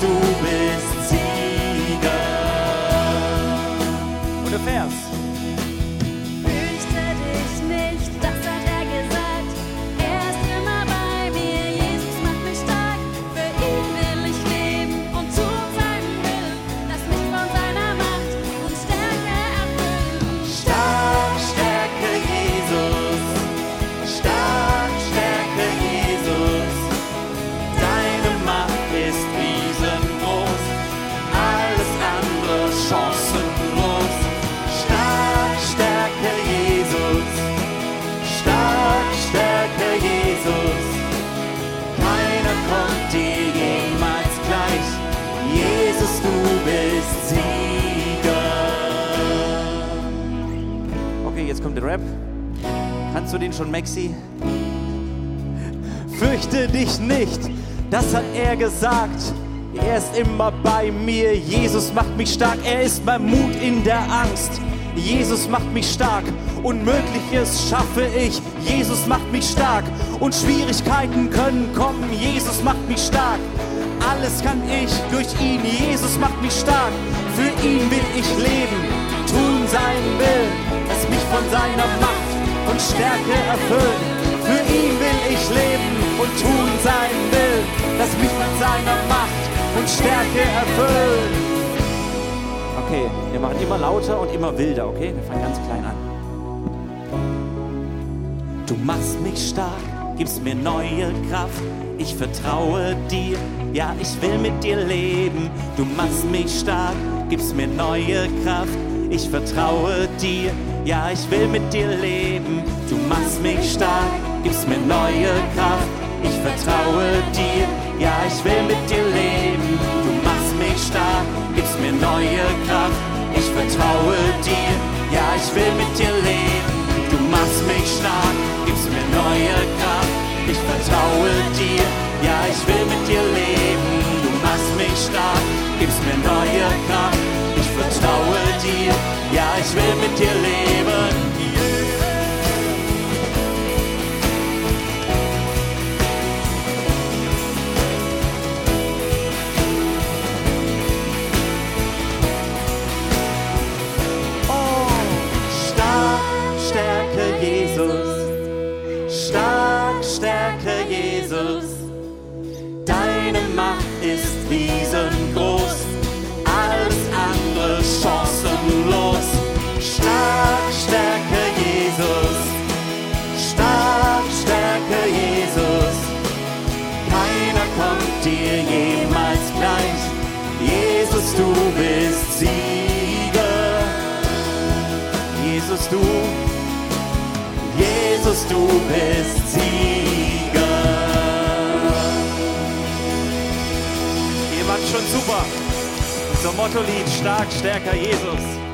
du bist Sieger. Und der Vers. Du bist Sieger. Okay, jetzt kommt der Rap. Kannst du den schon, Maxi? Fürchte dich nicht, das hat er gesagt. Er ist immer bei mir. Jesus macht mich stark. Er ist mein Mut in der Angst. Jesus macht mich stark. Unmögliches schaffe ich. Jesus macht mich stark. Und Schwierigkeiten können kommen. Jesus macht mich stark. Alles kann ich durch ihn. Jesus macht mich stark. Für ihn will ich leben. Tun seinen Willen. Lass mich von seiner Macht und Stärke erfüllen. Für ihn will ich leben und tun seinen Willen. Lass mich von seiner Macht und Stärke erfüllen. Okay, wir machen immer lauter und immer wilder, okay? Wir fangen ganz klein an. Du machst mich stark, gibst mir neue Kraft. Ich vertraue dir, ja, ich will mit dir leben. Du machst mich stark, gibst mir neue Kraft. Ich vertraue dir, ja, ich will mit dir leben. Du machst mich stark, gibst mir neue Kraft. Ich vertraue dir, ja, ich will mit dir leben. Du machst mich stark, gibst mir neue Kraft. Ich vertraue dir, ja, ich will mit dir leben. Du machst mich stark, gibst mir neue Kraft. Ich vertraue dir, ja, ich will mit dir leben. Du machst mich stark, gibst mir neue Kraft. Ich vertraue dir, ja, ich will mit dir leben. Stark, Stärke Jesus. Jesus, du bist Sieger. Ihr wart schon super. Unser Motto-Lied, stark, stärker, Jesus.